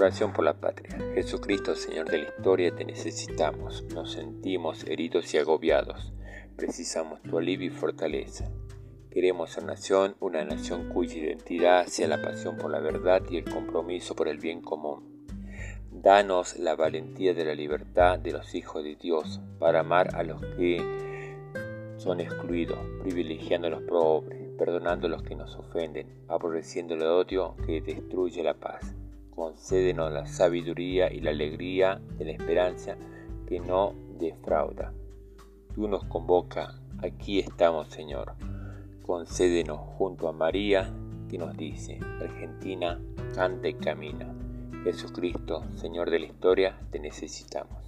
Oración por la patria. Jesucristo, Señor de la historia, te necesitamos. Nos sentimos heridos y agobiados. Precisamos tu alivio y fortaleza. Queremos ser nación, una nación cuya identidad sea la pasión por la verdad y el compromiso por el bien común. Danos la valentía de la libertad de los hijos de Dios para amar a los que son excluidos, privilegiando a los pobres, perdonando a los que nos ofenden, aborreciendo el odio que destruye la paz concédenos la sabiduría y la alegría de la esperanza que no defrauda. Tú nos convoca, aquí estamos Señor. Concédenos junto a María que nos dice, Argentina, canta y camina. Jesucristo, Señor de la historia, te necesitamos.